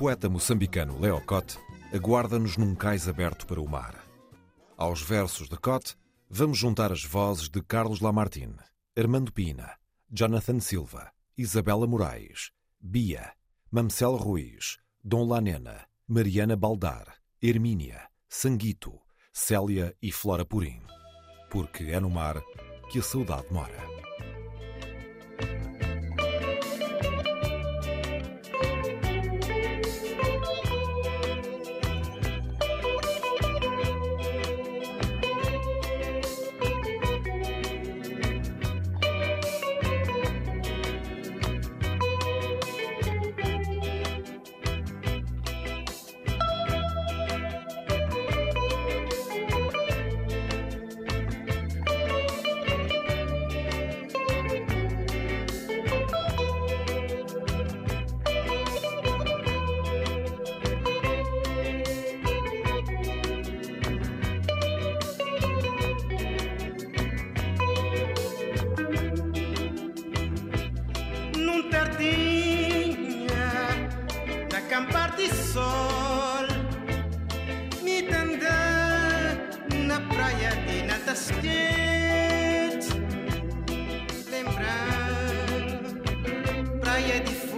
Poeta moçambicano Leo Cote aguarda-nos num cais aberto para o mar. Aos versos de Cote, vamos juntar as vozes de Carlos Lamartine, Armando Pina, Jonathan Silva, Isabela Moraes, Bia, Mamcel Ruiz, Dom Lanena, Mariana Baldar, Hermínia, Sanguito, Célia e Flora Purim. Porque é no mar que a saudade mora. est.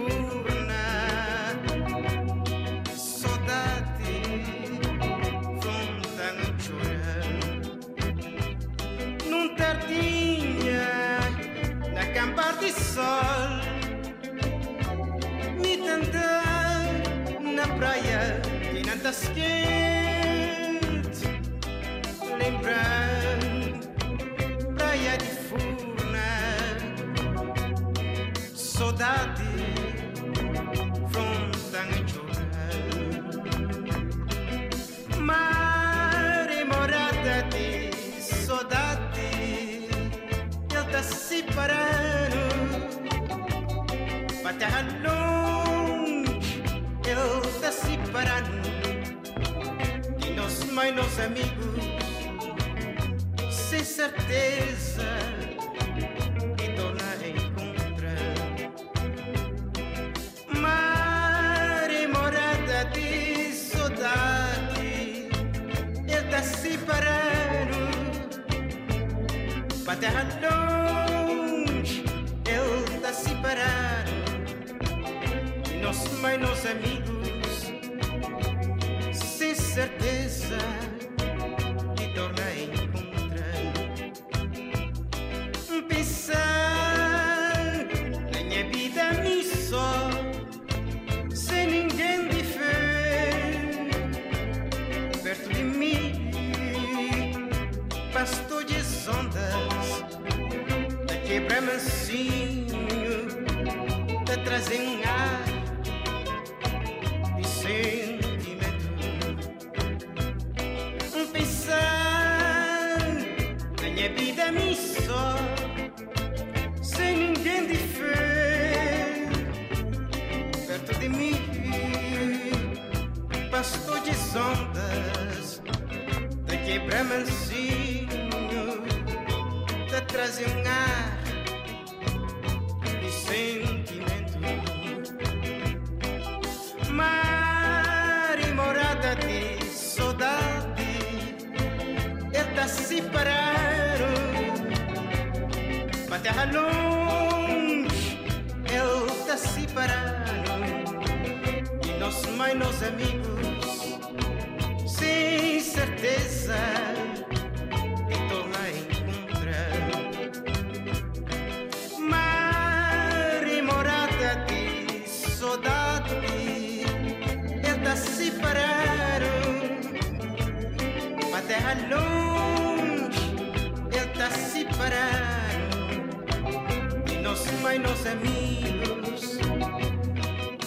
mas não amigos,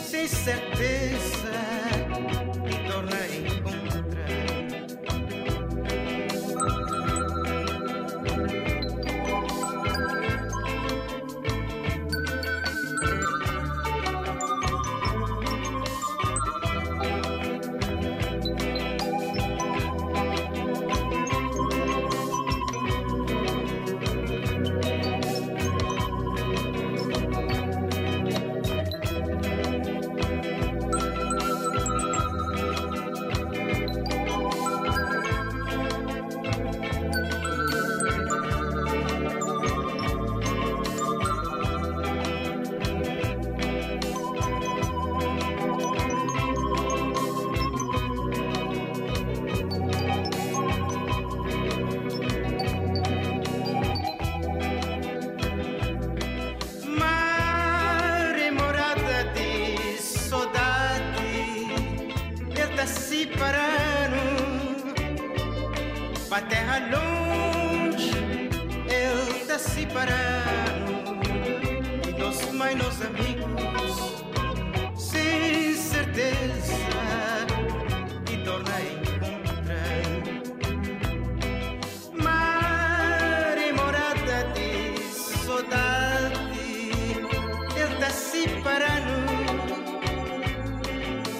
sem certeza.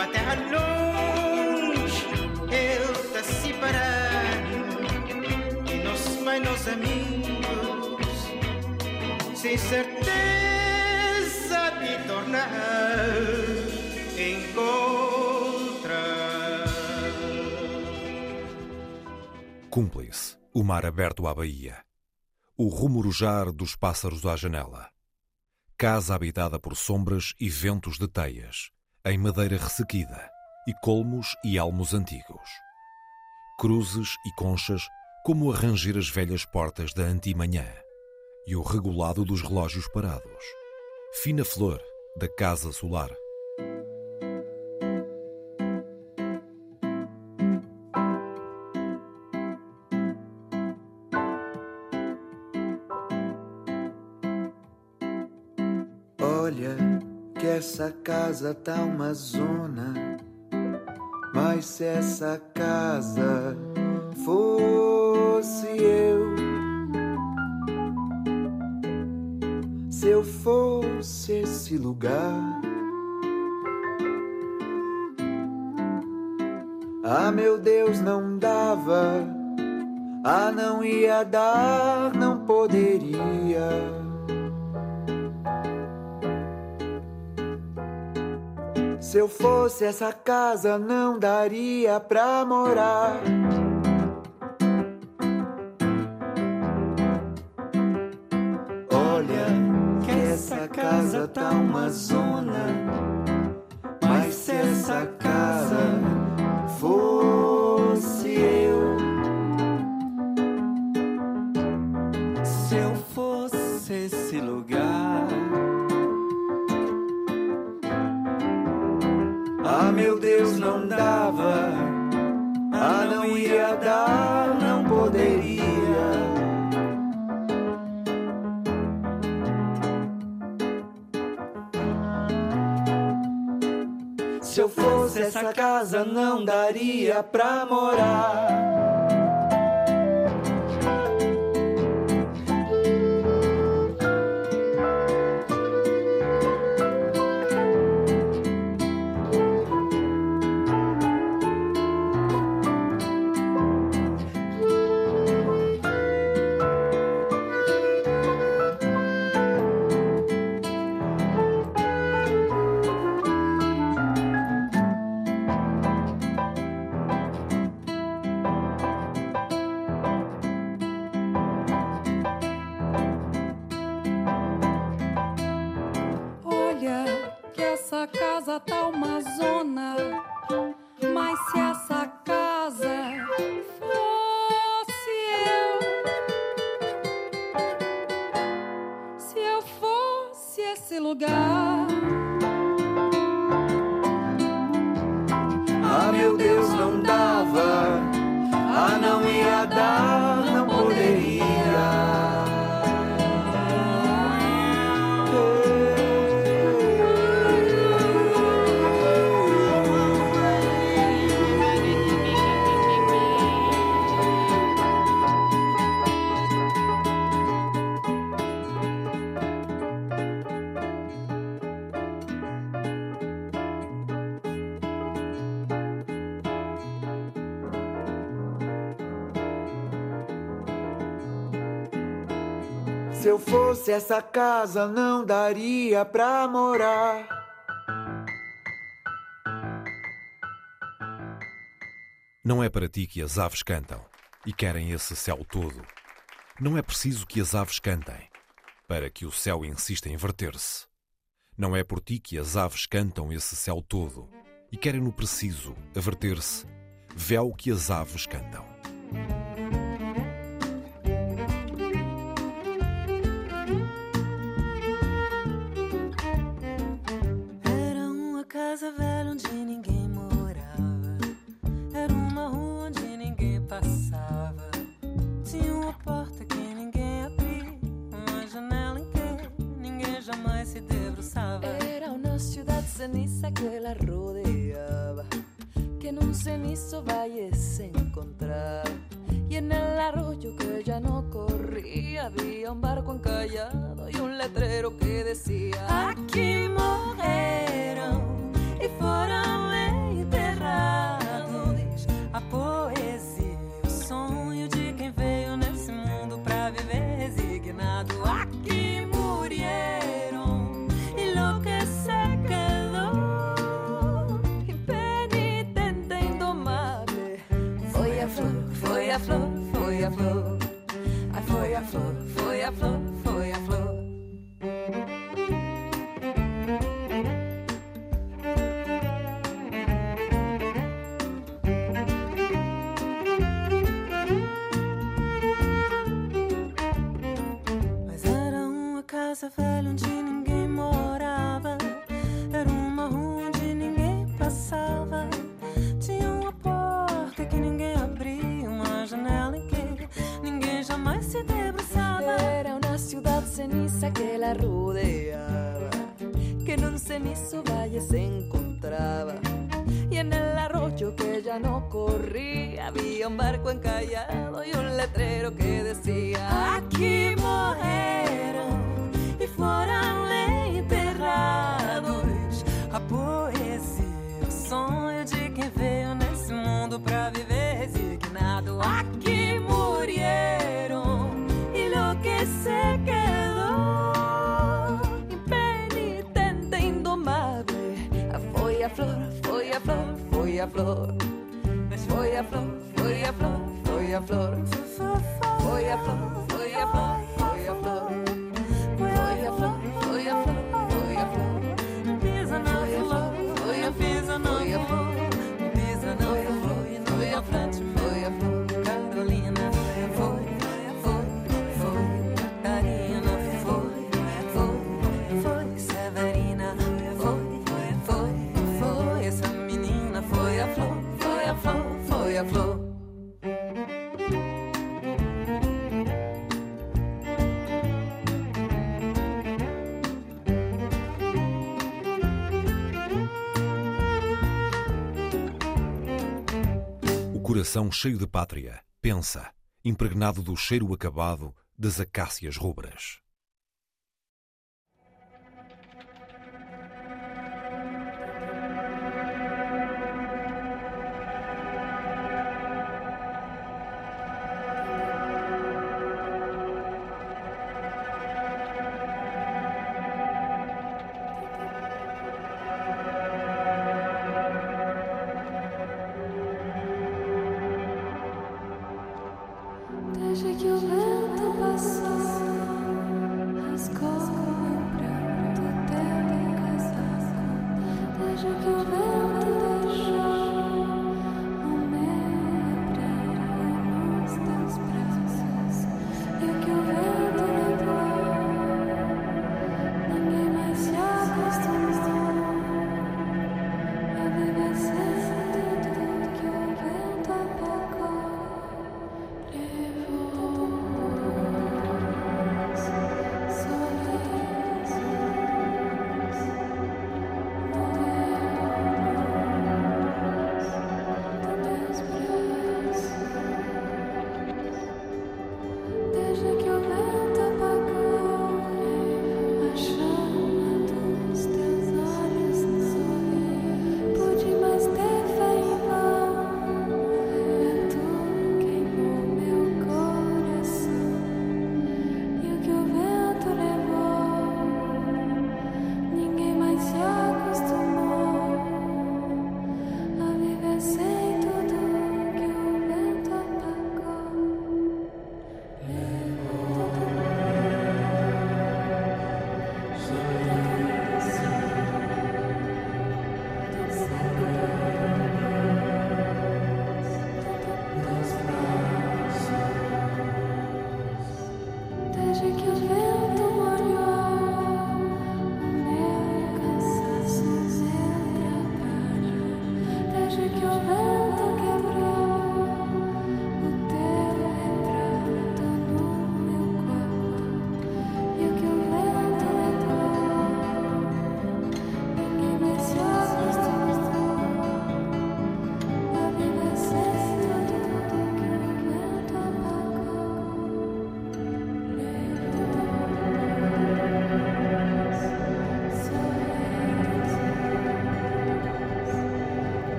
Uma terra longe, ele está se. E não se mais amigos, sem certeza de tornar encontrar. Cúmplice, o mar aberto à baía. O rumorujar dos pássaros à janela. Casa habitada por sombras e ventos de teias em madeira ressequida, e colmos e elmos antigos. Cruzes e conchas como a ranger as velhas portas da antimanhã e o regulado dos relógios parados. Fina flor da casa solar. Casa tá uma zona. Mas se essa casa fosse eu, se eu fosse esse lugar. Ah, meu Deus, não dava. Ah, não ia dar, não poderia. Se eu fosse essa casa, não daria pra morar. Pra morar. Essa casa, não daria pra morar. Não é para ti que as aves cantam e querem esse céu todo. Não é preciso que as aves cantem para que o céu insista em verter-se. Não é por ti que as aves cantam esse céu todo e querem no preciso a verter-se. Véu que as aves cantam. Que la rodeaba, que en un cenizo valle se encontraba. Y en el arroyo que ya no corría había un barco encallado coração cheio de pátria, pensa, impregnado do cheiro acabado das acácias rubras.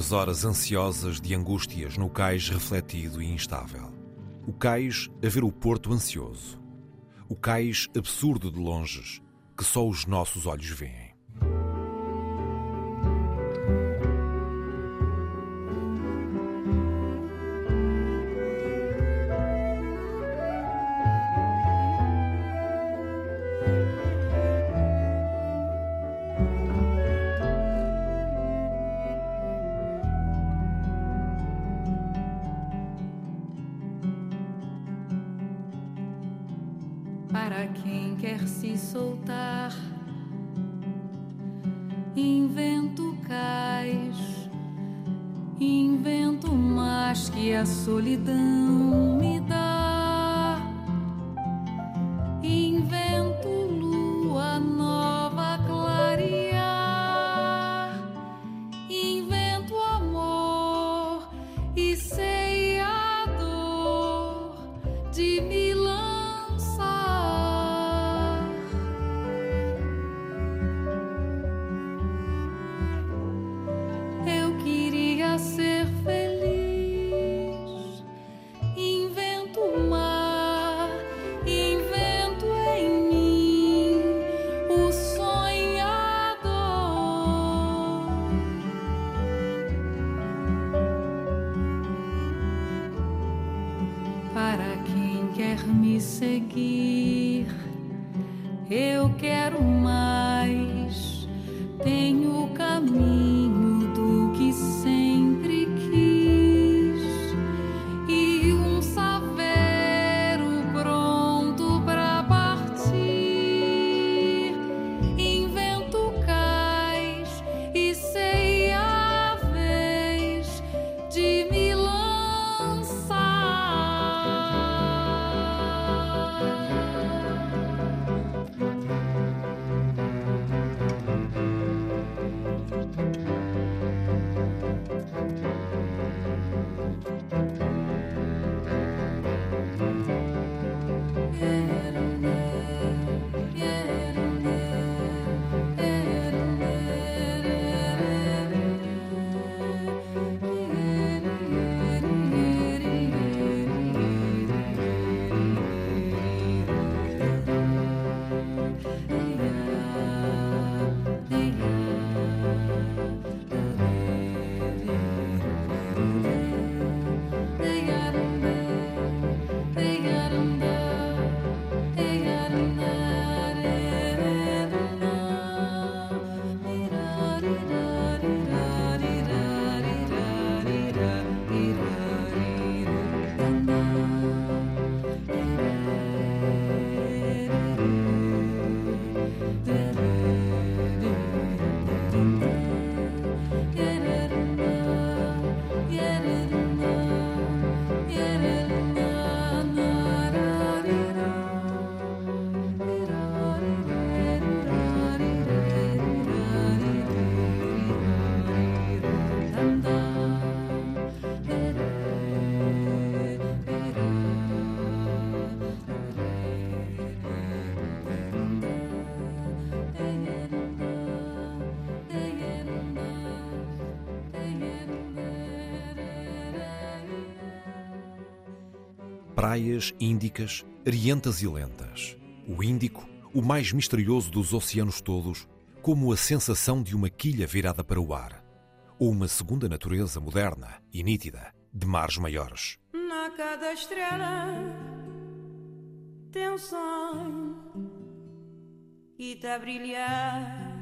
As horas ansiosas de angústias no cais refletido e instável. O cais a ver o porto ansioso. O cais absurdo de longes que só os nossos olhos veem. Para quem quer se soltar. Invento cais, invento mais que a solidão Praias índicas, arientas e lentas. O Índico, o mais misterioso dos oceanos todos, como a sensação de uma quilha virada para o ar. Ou uma segunda natureza moderna e nítida, de mares maiores. Na cada estrela tem um sonho e tá a brilhar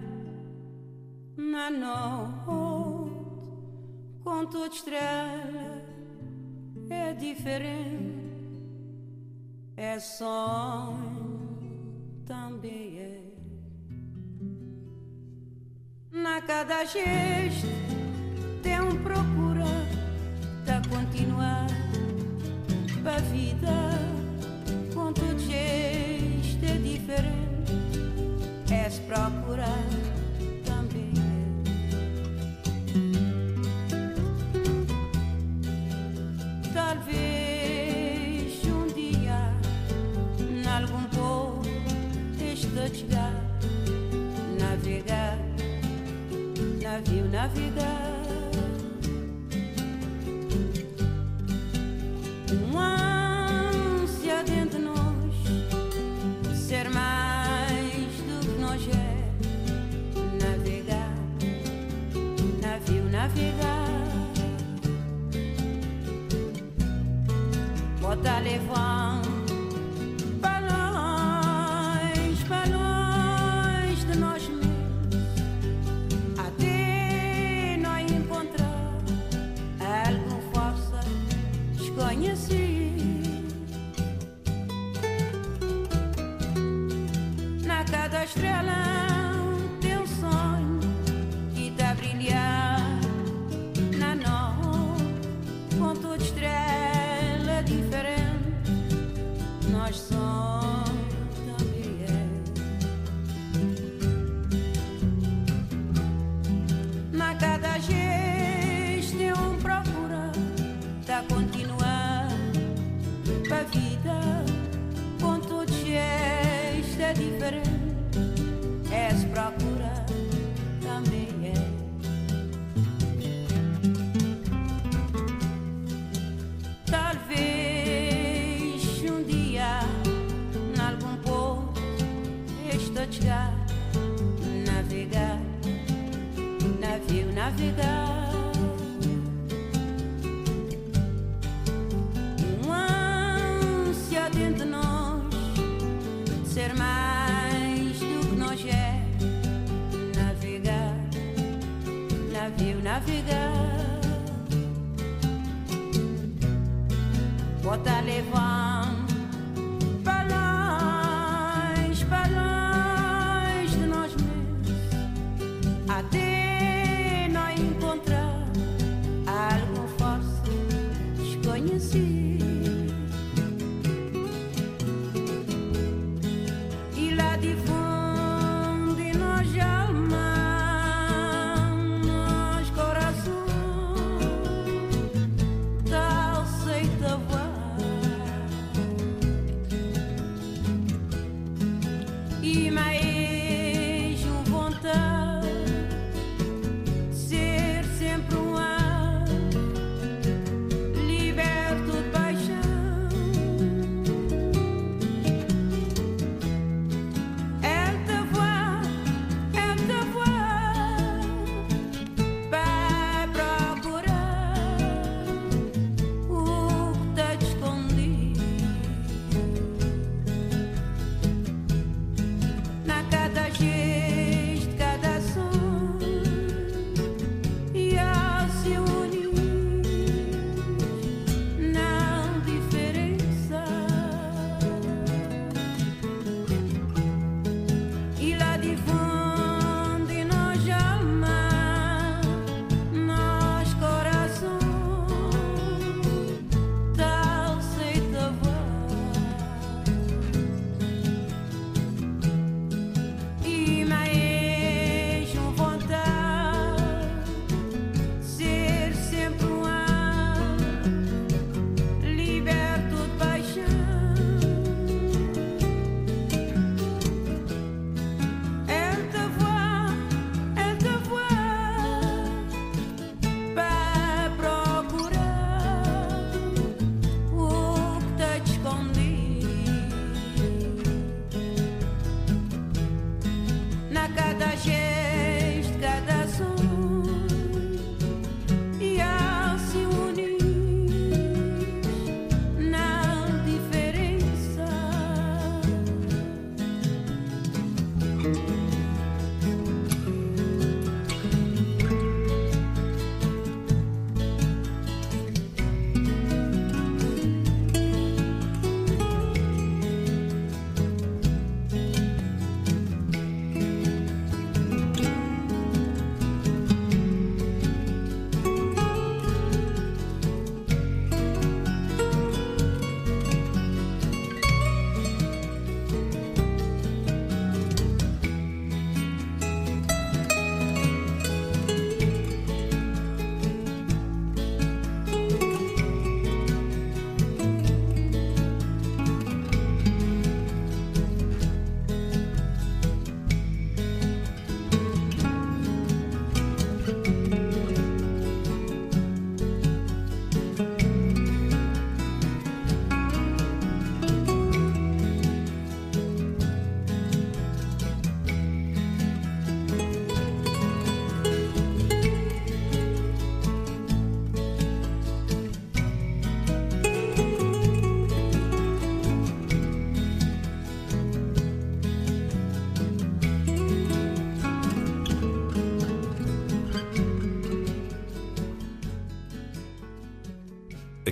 na noite com toda estrela é diferente é sonho também é. Na cada gesto tem um procura da continuar a vida. Com todo gesto é diferente é se procurar Navegar, navegar, navio navegar. Uma ânsia dentro de nós, ser mais do que nós é. Navegar, navio navegar. Bota levar. Bota levando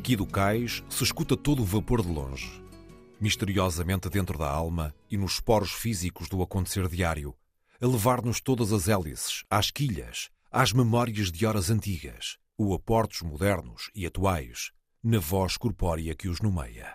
Aqui do cais se escuta todo o vapor de longe. Misteriosamente dentro da alma e nos poros físicos do acontecer diário, a levar-nos todas as hélices, às quilhas, às memórias de horas antigas, o aportos modernos e atuais, na voz corpórea que os nomeia.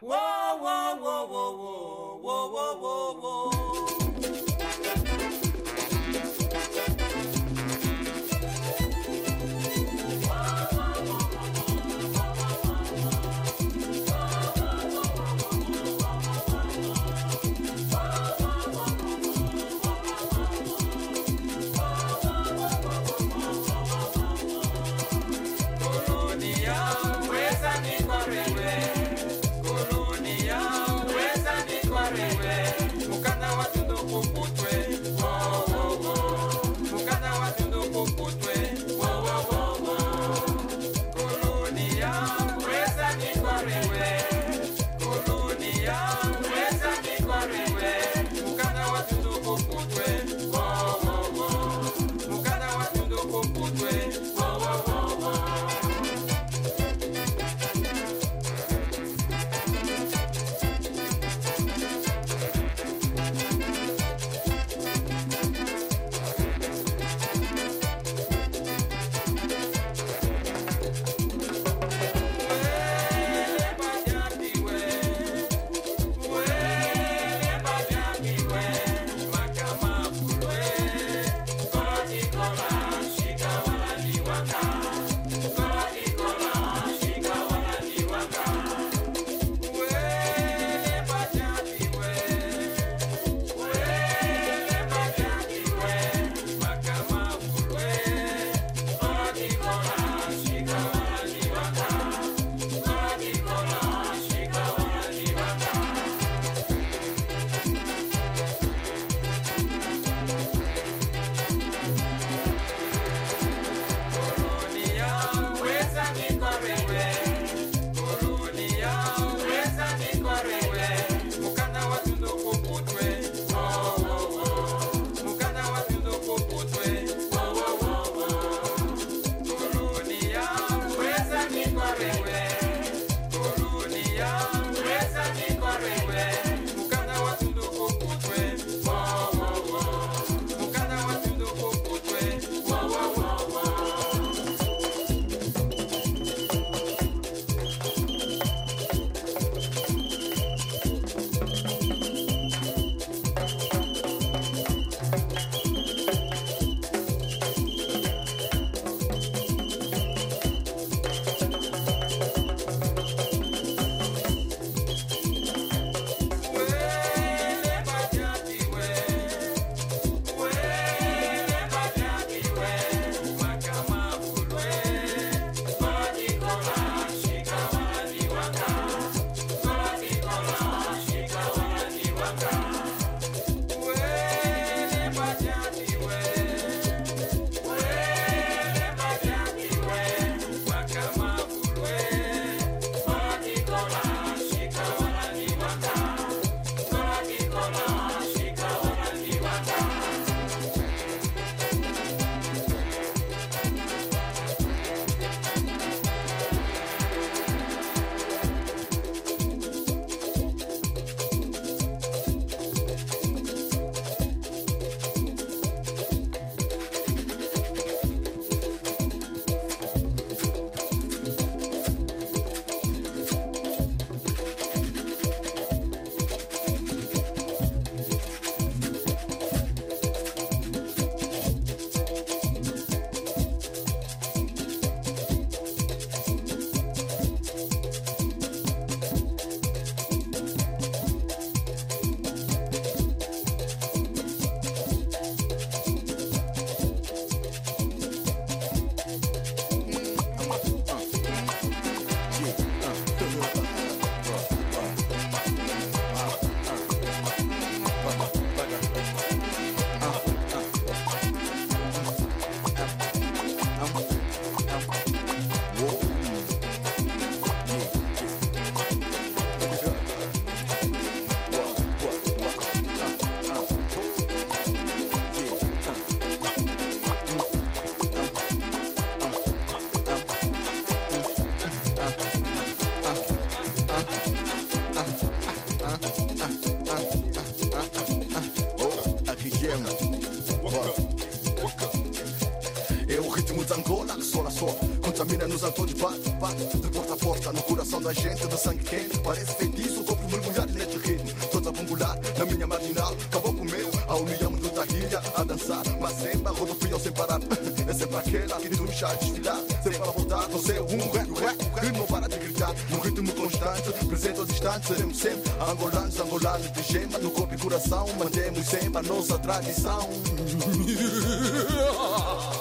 Aquela que nos deixa desfilar Sempre a voltar, você é um rap, rap Que não para de gritar, no ritmo constante. Presente aos instantes, seremos sempre Angolanos, angolanos de gema. No corpo e coração, mantemos sempre a nossa tradição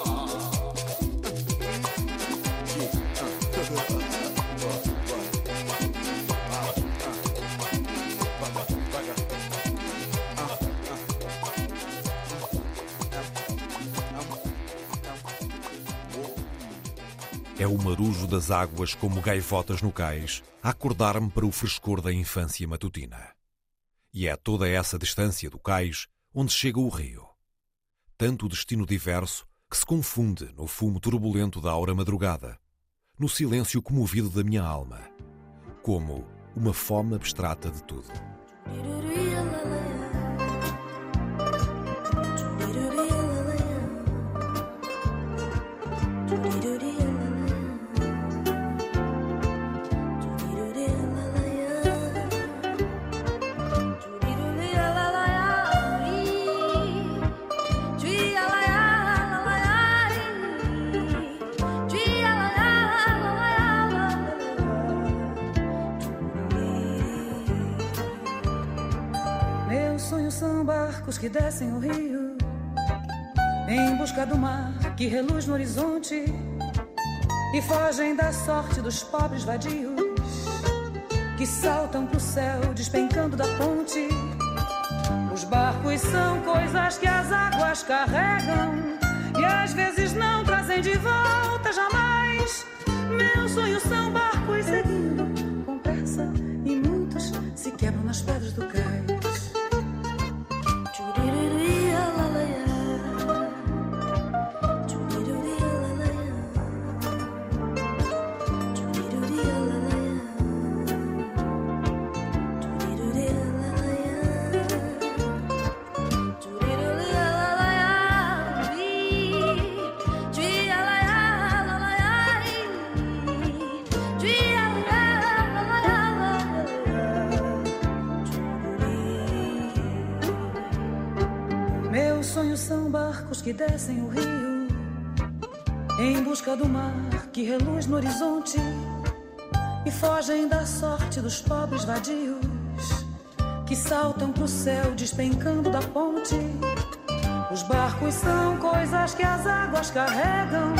É o marujo das águas como gaivotas no cais a acordar-me para o frescor da infância matutina. E é toda essa distância do cais onde chega o rio. Tanto destino diverso que se confunde no fumo turbulento da aura madrugada, no silêncio comovido da minha alma, como uma fome abstrata de tudo. Barcos que descem o rio em busca do mar que reluz no horizonte e fogem da sorte dos pobres vadios que saltam pro céu despencando da ponte. Os barcos são coisas que as águas carregam e às vezes não trazem de volta jamais. Meus sonhos são barcos seguindo com pressa e muitos se quebram nas pedras do cais. Que descem o rio em busca do mar que reluz no horizonte e fogem da sorte dos pobres vadios que saltam pro céu despencando da ponte. Os barcos são coisas que as águas carregam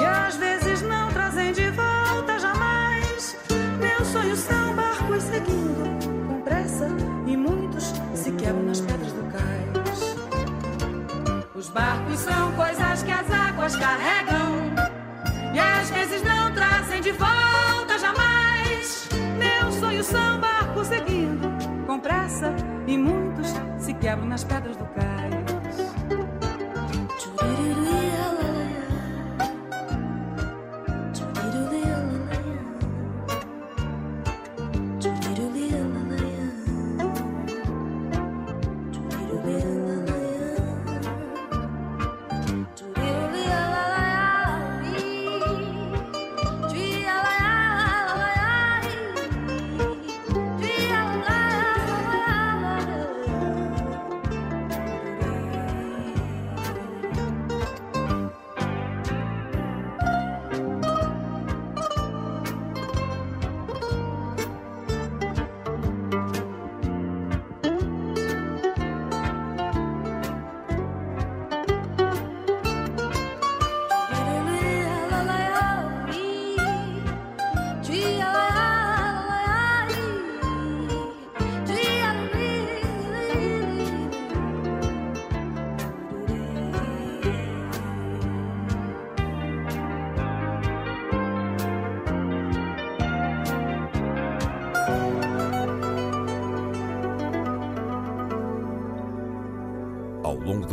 e às vezes não trazem de volta jamais. Meus sonhos são barcos seguindo com pressa e muitos se quebram nas. Os barcos são coisas que as águas carregam e às vezes não trazem de volta jamais. Meus sonhos são barcos seguindo com pressa e muitos se quebram nas pedras do cais.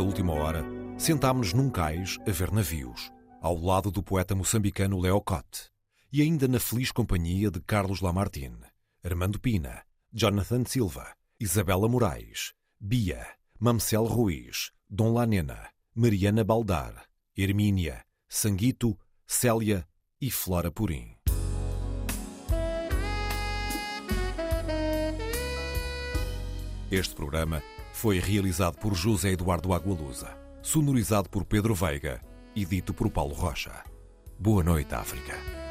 Da última hora, sentámos-nos num cais a ver navios, ao lado do poeta moçambicano Leo Cote, e ainda na feliz companhia de Carlos Lamartine, Armando Pina, Jonathan Silva, Isabela Moraes, Bia, Mamcel Ruiz, Dom Lanena, Mariana Baldar, Hermínia, Sanguito, Célia e Flora Purim. Este programa foi realizado por José Eduardo Agualusa, sonorizado por Pedro Veiga e dito por Paulo Rocha. Boa noite, África.